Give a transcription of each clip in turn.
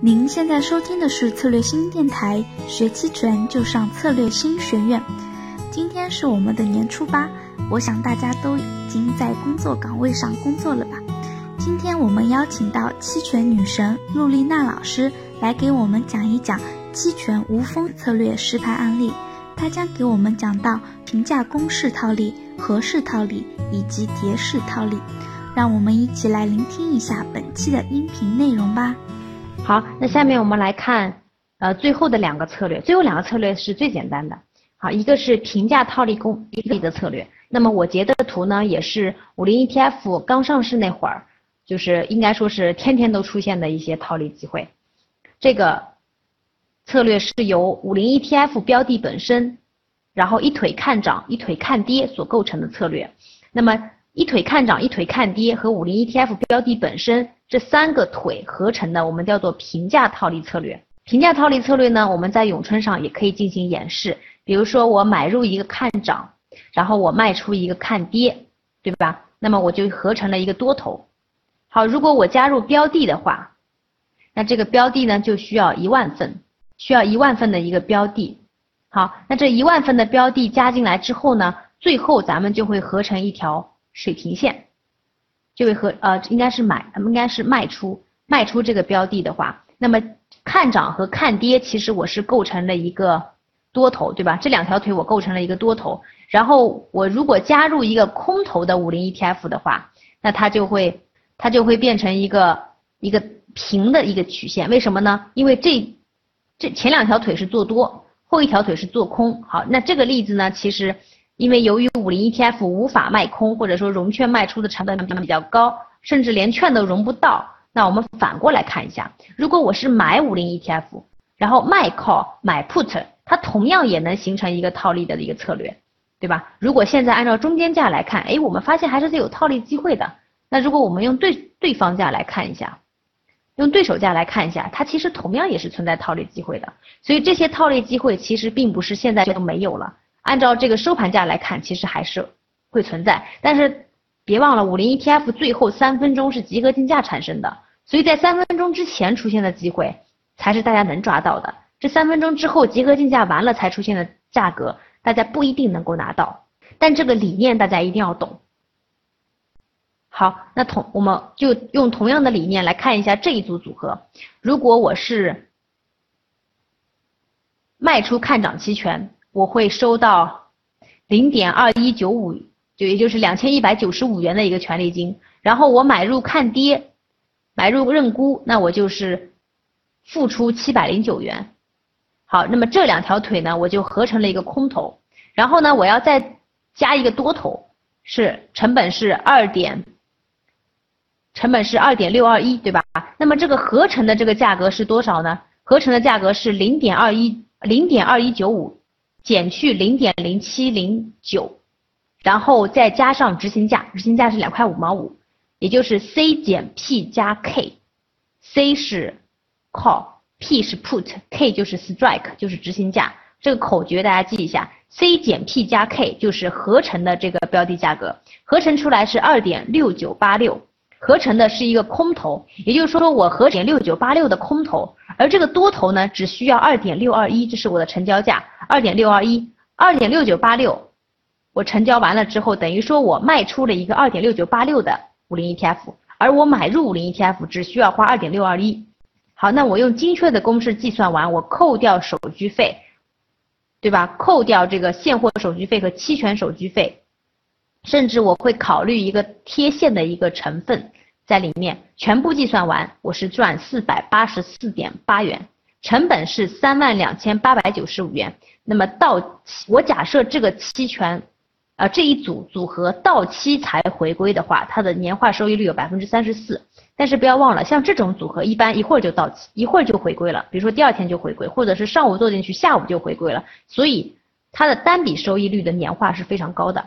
您现在收听的是策略新电台，学期权就上策略新学院。今天是我们的年初八，我想大家都已经在工作岗位上工作了吧？今天我们邀请到期权女神陆丽娜老师来给我们讲一讲期权无风策略实盘案例，她将给我们讲到评价公式套利、合式套利以及蝶式套利。让我们一起来聆听一下本期的音频内容吧。好，那下面我们来看，呃，最后的两个策略。最后两个策略是最简单的。好，一个是平价套利公利的策略。那么我截的图呢，也是五零 ETF 刚上市那会儿，就是应该说是天天都出现的一些套利机会。这个策略是由五零 ETF 标的本身，然后一腿看涨，一腿看跌所构成的策略。那么一腿看涨，一腿看跌和五零 ETF 标的本身。这三个腿合成的，我们叫做平价套利策略。平价套利策略呢，我们在咏春上也可以进行演示。比如说，我买入一个看涨，然后我卖出一个看跌，对吧？那么我就合成了一个多头。好，如果我加入标的的话，那这个标的呢就需要一万份，需要一万份的一个标的。好，那这一万份的标的加进来之后呢，最后咱们就会合成一条水平线。就会和呃应该是买，应该是卖出卖出这个标的的话，那么看涨和看跌其实我是构成了一个多头，对吧？这两条腿我构成了一个多头，然后我如果加入一个空头的五零 ETF 的话，那它就会它就会变成一个一个平的一个曲线，为什么呢？因为这这前两条腿是做多，后一条腿是做空。好，那这个例子呢，其实。因为由于五零 ETF 无法卖空，或者说融券卖出的成本比较高，甚至连券都融不到。那我们反过来看一下，如果我是买五零 ETF，然后卖 call 买 put，它同样也能形成一个套利的一个策略，对吧？如果现在按照中间价来看，哎，我们发现还是有套利机会的。那如果我们用对对方价来看一下，用对手价来看一下，它其实同样也是存在套利机会的。所以这些套利机会其实并不是现在就没有了。按照这个收盘价来看，其实还是会存在，但是别忘了五零 ETF 最后三分钟是集合竞价产生的，所以在三分钟之前出现的机会才是大家能抓到的，这三分钟之后集合竞价完了才出现的价格，大家不一定能够拿到，但这个理念大家一定要懂。好，那同我们就用同样的理念来看一下这一组组合，如果我是卖出看涨期权。我会收到零点二一九五，就也就是两千一百九十五元的一个权利金。然后我买入看跌，买入认沽，那我就是付出七百零九元。好，那么这两条腿呢，我就合成了一个空头。然后呢，我要再加一个多头，是成本是二点，成本是二点六二一，对吧？那么这个合成的这个价格是多少呢？合成的价格是零点二一，零点二一九五。减去零点零七零九，然后再加上执行价，执行价是两块五毛五，也就是 C 减 P 加 K，C 是 call，P 是 put，K 就是 strike，就是执行价。这个口诀大家记一下，C 减 P 加 K 就是合成的这个标的价格，合成出来是二点六九八六。合成的是一个空头，也就是说我合点六九八六的空头，而这个多头呢只需要二点六二一，这是我的成交价，二点六二一，二点六九八六，我成交完了之后，等于说我卖出了一个二点六九八六的五零 ETF，而我买入五零 ETF 只需要花二点六二一。好，那我用精确的公式计算完，我扣掉手续费，对吧？扣掉这个现货手续费和期权手续费。甚至我会考虑一个贴现的一个成分在里面，全部计算完，我是赚四百八十四点八元，成本是三万两千八百九十五元。那么到期我假设这个期权，啊这一组组合到期才回归的话，它的年化收益率有百分之三十四。但是不要忘了，像这种组合一般一会儿就到期，一会儿就回归了，比如说第二天就回归，或者是上午做进去，下午就回归了，所以它的单笔收益率的年化是非常高的。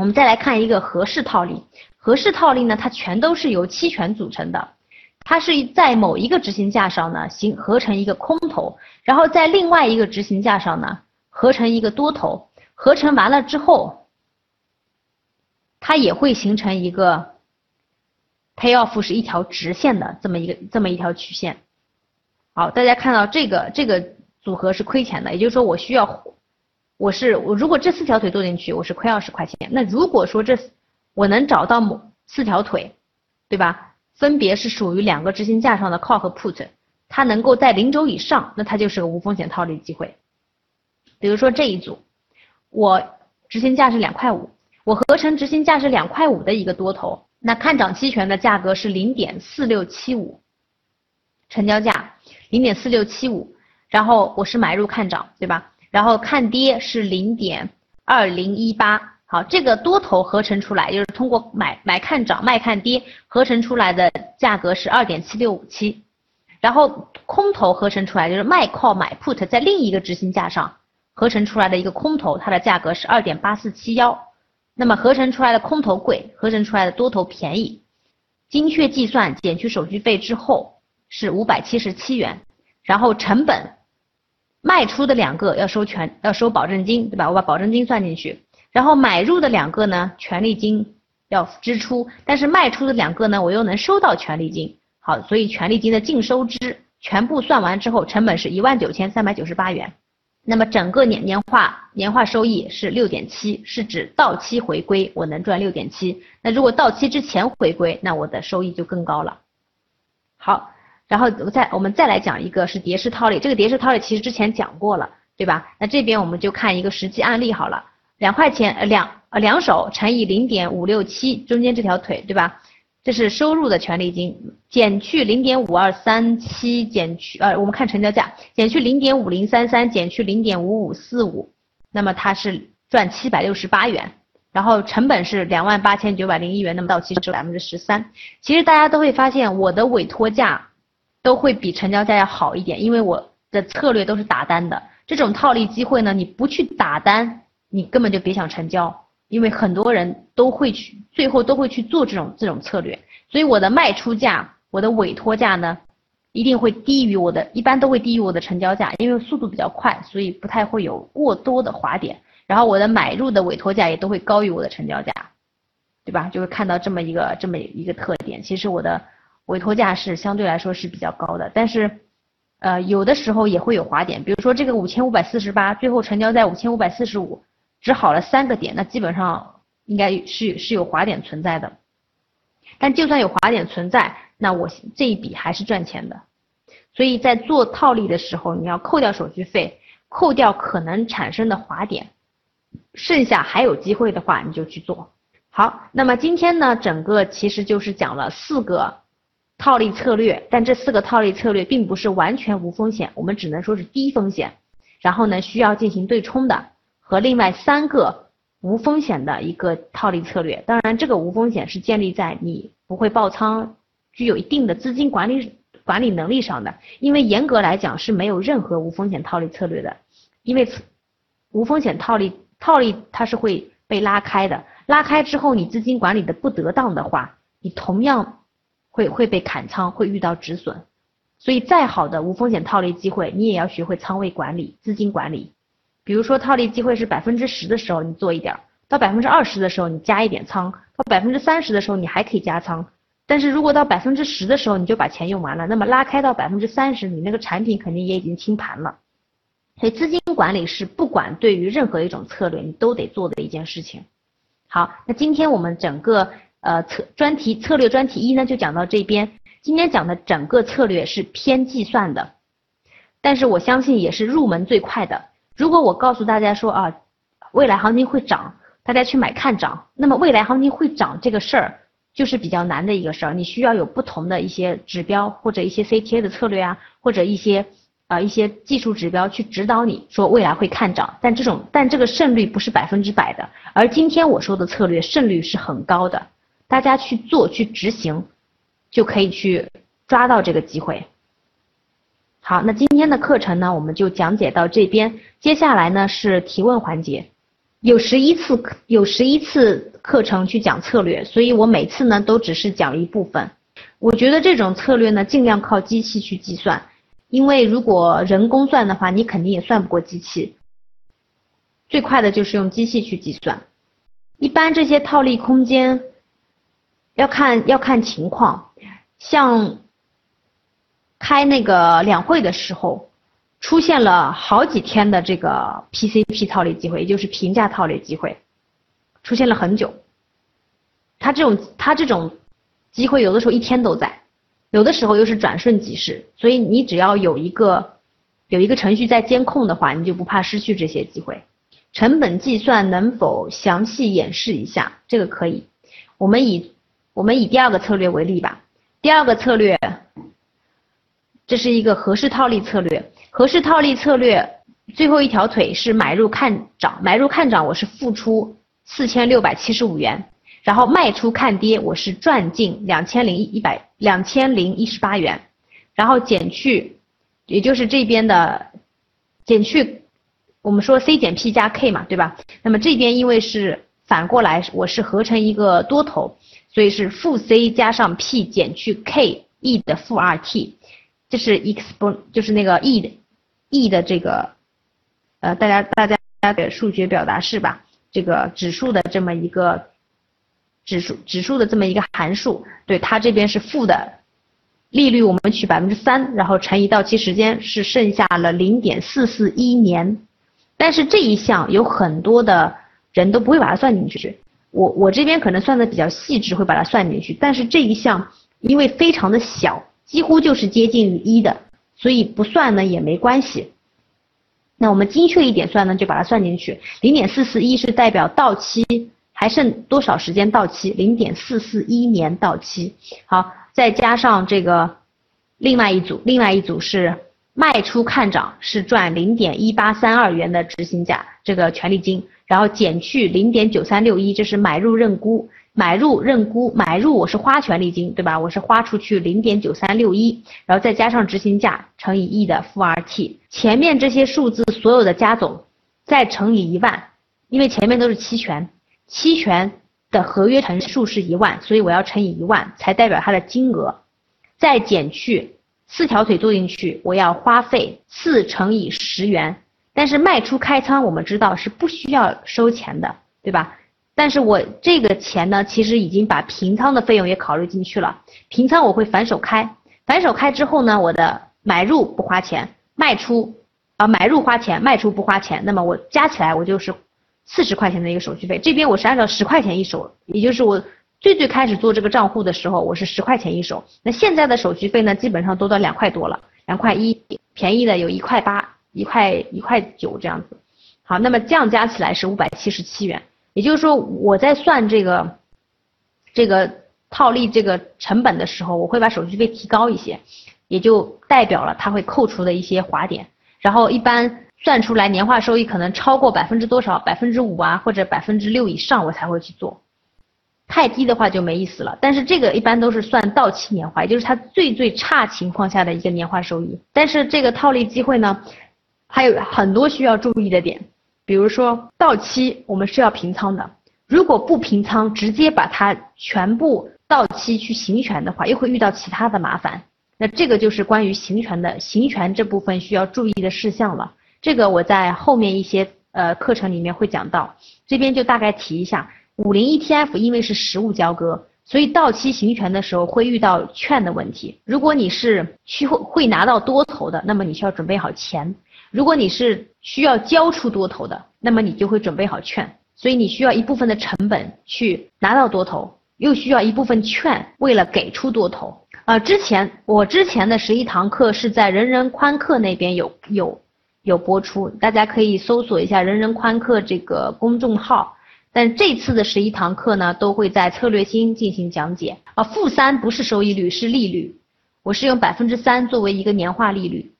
我们再来看一个合式套利，合式套利呢，它全都是由期权组成的，它是在某一个执行价上呢，形合成一个空头，然后在另外一个执行价上呢，合成一个多头，合成完了之后，它也会形成一个，payoff 是一条直线的这么一个这么一条曲线。好，大家看到这个这个组合是亏钱的，也就是说我需要，我是我如果这四条腿做进去，我是亏二十块钱。那如果说这我能找到某四条腿，对吧？分别是属于两个执行价上的 call 和 put，它能够在零轴以上，那它就是个无风险套利机会。比如说这一组，我执行价是两块五，我合成执行价是两块五的一个多头，那看涨期权的价格是零点四六七五，成交价零点四六七五，然后我是买入看涨，对吧？然后看跌是零点二零一八。好，这个多头合成出来就是通过买买看涨卖看跌合成出来的价格是二点七六五七，然后空头合成出来就是卖 call 买 put 在另一个执行价上合成出来的一个空头，它的价格是二点八四七幺，那么合成出来的空头贵，合成出来的多头便宜，精确计算减去手续费之后是五百七十七元，然后成本卖出的两个要收权要收保证金，对吧？我把保证金算进去。然后买入的两个呢，权利金要支出，但是卖出的两个呢，我又能收到权利金。好，所以权利金的净收支全部算完之后，成本是一万九千三百九十八元。那么整个年年化年化收益是六点七，是指到期回归我能赚六点七。那如果到期之前回归，那我的收益就更高了。好，然后我再我们再来讲一个是蝶式套利，这个蝶式套利其实之前讲过了，对吧？那这边我们就看一个实际案例好了。两块钱，呃两呃两手乘以零点五六七，中间这条腿对吧？这是收入的权利金，减去零点五二三七，减去呃我们看成交价，减去零点五零三三，减去零点五五四五，那么它是赚七百六十八元，然后成本是两万八千九百零一元，那么到期只有百分之十三。其实大家都会发现我的委托价都会比成交价要好一点，因为我的策略都是打单的，这种套利机会呢，你不去打单。你根本就别想成交，因为很多人都会去，最后都会去做这种这种策略。所以我的卖出价，我的委托价呢，一定会低于我的，一般都会低于我的成交价，因为速度比较快，所以不太会有过多的滑点。然后我的买入的委托价也都会高于我的成交价，对吧？就会看到这么一个这么一个特点。其实我的委托价是相对来说是比较高的，但是。呃，有的时候也会有滑点，比如说这个五千五百四十八，最后成交在五千五百四十五。只好了三个点，那基本上应该是是有滑点存在的。但就算有滑点存在，那我这一笔还是赚钱的。所以在做套利的时候，你要扣掉手续费，扣掉可能产生的滑点，剩下还有机会的话，你就去做。好，那么今天呢，整个其实就是讲了四个套利策略，但这四个套利策略并不是完全无风险，我们只能说是低风险，然后呢需要进行对冲的。和另外三个无风险的一个套利策略，当然这个无风险是建立在你不会爆仓，具有一定的资金管理管理能力上的。因为严格来讲是没有任何无风险套利策略的，因为无风险套利套利它是会被拉开的，拉开之后你资金管理的不得当的话，你同样会会被砍仓，会遇到止损。所以再好的无风险套利机会，你也要学会仓位管理、资金管理。比如说套利机会是百分之十的时候，你做一点；到百分之二十的时候，你加一点仓；到百分之三十的时候，你还可以加仓。但是如果到百分之十的时候，你就把钱用完了，那么拉开到百分之三十，你那个产品肯定也已经清盘了。所以资金管理是不管对于任何一种策略，你都得做的一件事情。好，那今天我们整个呃策专题策略专题一呢就讲到这边。今天讲的整个策略是偏计算的，但是我相信也是入门最快的。如果我告诉大家说啊，未来行情会涨，大家去买看涨，那么未来行情会涨这个事儿就是比较难的一个事儿，你需要有不同的一些指标或者一些 CTA 的策略啊，或者一些啊一些技术指标去指导你说未来会看涨，但这种但这个胜率不是百分之百的，而今天我说的策略胜率是很高的，大家去做去执行，就可以去抓到这个机会。好，那今天的课程呢，我们就讲解到这边。接下来呢是提问环节，有十一次有十一次课程去讲策略，所以我每次呢都只是讲一部分。我觉得这种策略呢，尽量靠机器去计算，因为如果人工算的话，你肯定也算不过机器。最快的就是用机器去计算。一般这些套利空间，要看要看情况，像开那个两会的时候，出现了好几天的这个 PCP 套利机会，也就是平价套利机会，出现了很久。它这种它这种机会有的时候一天都在，有的时候又是转瞬即逝，所以你只要有一个有一个程序在监控的话，你就不怕失去这些机会。成本计算能否详细演示一下？这个可以。我们以我们以第二个策略为例吧。第二个策略，这是一个合适套利策略。合适套利策略最后一条腿是买入看涨，买入看涨我是付出四千六百七十五元，然后卖出看跌我是赚进两千零一百两千零一十八元，然后减去，也就是这边的减去。我们说 C 减 P 加 K 嘛，对吧？那么这边因为是反过来，我是合成一个多头，所以是负 C 加上 P 减去 K E 的负二 T，这是 expon 就是那个 E 的 E 的这个呃，大家大家的数学表达式吧，这个指数的这么一个指数指数的这么一个函数，对它这边是负的利率，我们取百分之三，然后乘以到期时间是剩下了零点四四一年。但是这一项有很多的人都不会把它算进去，我我这边可能算的比较细致，会把它算进去。但是这一项因为非常的小，几乎就是接近于一的，所以不算呢也没关系。那我们精确一点算呢，就把它算进去。零点四四一是代表到期还剩多少时间到期？零点四四一年到期。好，再加上这个另外一组，另外一组是。卖出看涨是赚零点一八三二元的执行价，这个权利金，然后减去零点九三六一，这是买入认沽，买入认沽，买入我是花权利金，对吧？我是花出去零点九三六一，然后再加上执行价乘以 E 的负二 T，前面这些数字所有的加总，再乘以一万，因为前面都是期权，期权的合约乘数是一万，所以我要乘以一万才代表它的金额，再减去。四条腿做进去，我要花费四乘以十元，但是卖出开仓我们知道是不需要收钱的，对吧？但是我这个钱呢，其实已经把平仓的费用也考虑进去了。平仓我会反手开，反手开之后呢，我的买入不花钱，卖出啊买入花钱，卖出不花钱，那么我加起来我就是四十块钱的一个手续费。这边我是按照十块钱一手，也就是我。最最开始做这个账户的时候，我是十块钱一手，那现在的手续费呢，基本上都到两块多了，两块一，便宜的有一块八，一块一块九这样子。好，那么这样加起来是五百七十七元，也就是说我在算这个这个套利这个成本的时候，我会把手续费提高一些，也就代表了它会扣除的一些滑点，然后一般算出来年化收益可能超过百分之多少，百分之五啊或者百分之六以上，我才会去做。太低的话就没意思了，但是这个一般都是算到期年化，也就是它最最差情况下的一个年化收益。但是这个套利机会呢，还有很多需要注意的点，比如说到期我们是要平仓的，如果不平仓，直接把它全部到期去行权的话，又会遇到其他的麻烦。那这个就是关于行权的行权这部分需要注意的事项了。这个我在后面一些呃课程里面会讲到，这边就大概提一下。五零 ETF 因为是实物交割，所以到期行权的时候会遇到券的问题。如果你是需会拿到多头的，那么你需要准备好钱；如果你是需要交出多头的，那么你就会准备好券。所以你需要一部分的成本去拿到多头，又需要一部分券为了给出多头。呃，之前我之前的十一堂课是在人人宽课那边有有有播出，大家可以搜索一下人人宽课这个公众号。但这次的十一堂课呢，都会在策略星进行讲解啊。负三不是收益率，是利率。我是用百分之三作为一个年化利率。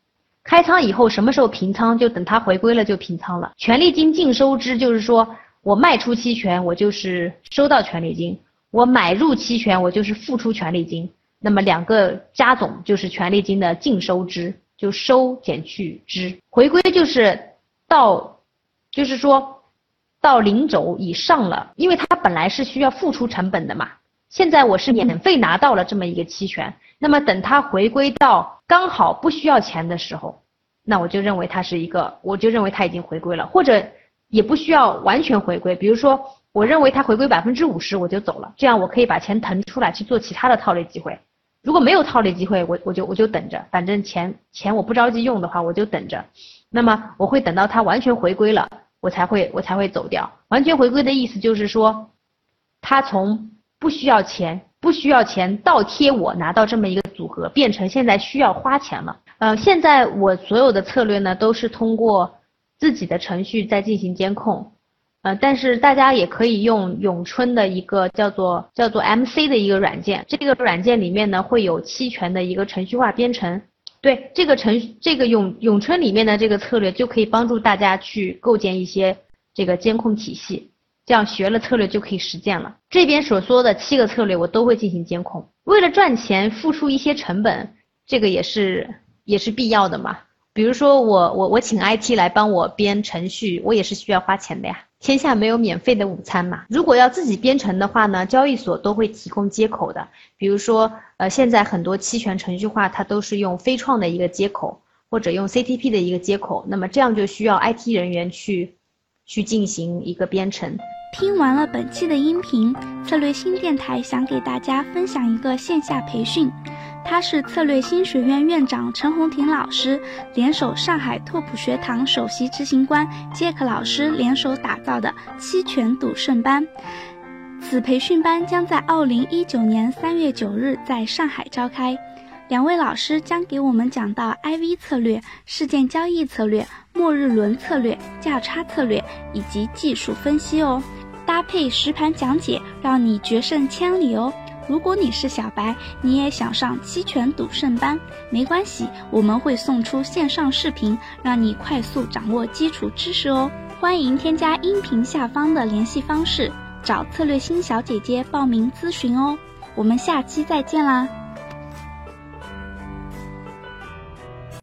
开仓以后什么时候平仓？就等它回归了就平仓了。权利金净收支就是说我卖出期权，我就是收到权利金；我买入期权，我就是付出权利金。那么两个加总就是权利金的净收支，就收减去支。回归就是到，就是说。到零轴以上了，因为它本来是需要付出成本的嘛。现在我是免费拿到了这么一个期权，那么等它回归到刚好不需要钱的时候，那我就认为它是一个，我就认为它已经回归了，或者也不需要完全回归。比如说我认为它回归百分之五十我就走了，这样我可以把钱腾出来去做其他的套利机会。如果没有套利机会，我我就我就等着，反正钱钱我不着急用的话，我就等着。那么我会等到它完全回归了，我才会我才会走掉。完全回归的意思就是说，它从不需要钱不需要钱倒贴我拿到这么一个组合，变成现在需要花钱了。呃，现在我所有的策略呢都是通过自己的程序在进行监控。呃，但是大家也可以用永春的一个叫做叫做 MC 的一个软件，这个软件里面呢会有期权的一个程序化编程。对这个程这个永永春里面的这个策略就可以帮助大家去构建一些这个监控体系，这样学了策略就可以实践了。这边所说的七个策略我都会进行监控，为了赚钱付出一些成本，这个也是也是必要的嘛。比如说我我我请 IT 来帮我编程序，我也是需要花钱的呀。天下没有免费的午餐嘛。如果要自己编程的话呢，交易所都会提供接口的。比如说，呃，现在很多期权程序化它都是用飞创的一个接口，或者用 CTP 的一个接口。那么这样就需要 IT 人员去去进行一个编程。听完了本期的音频，策略新电台想给大家分享一个线下培训。他是策略新学院院长陈红婷老师联手上海拓普学堂首席执行官杰克老师联手打造的期权赌圣班。此培训班将在二零一九年三月九日在上海召开。两位老师将给我们讲到 IV 策略、事件交易策略、末日轮策略、价差策略以及技术分析哦，搭配实盘讲解，让你决胜千里哦。如果你是小白，你也想上期权赌圣班，没关系，我们会送出线上视频，让你快速掌握基础知识哦。欢迎添加音频下方的联系方式，找策略星小姐姐报名咨询哦。我们下期再见啦！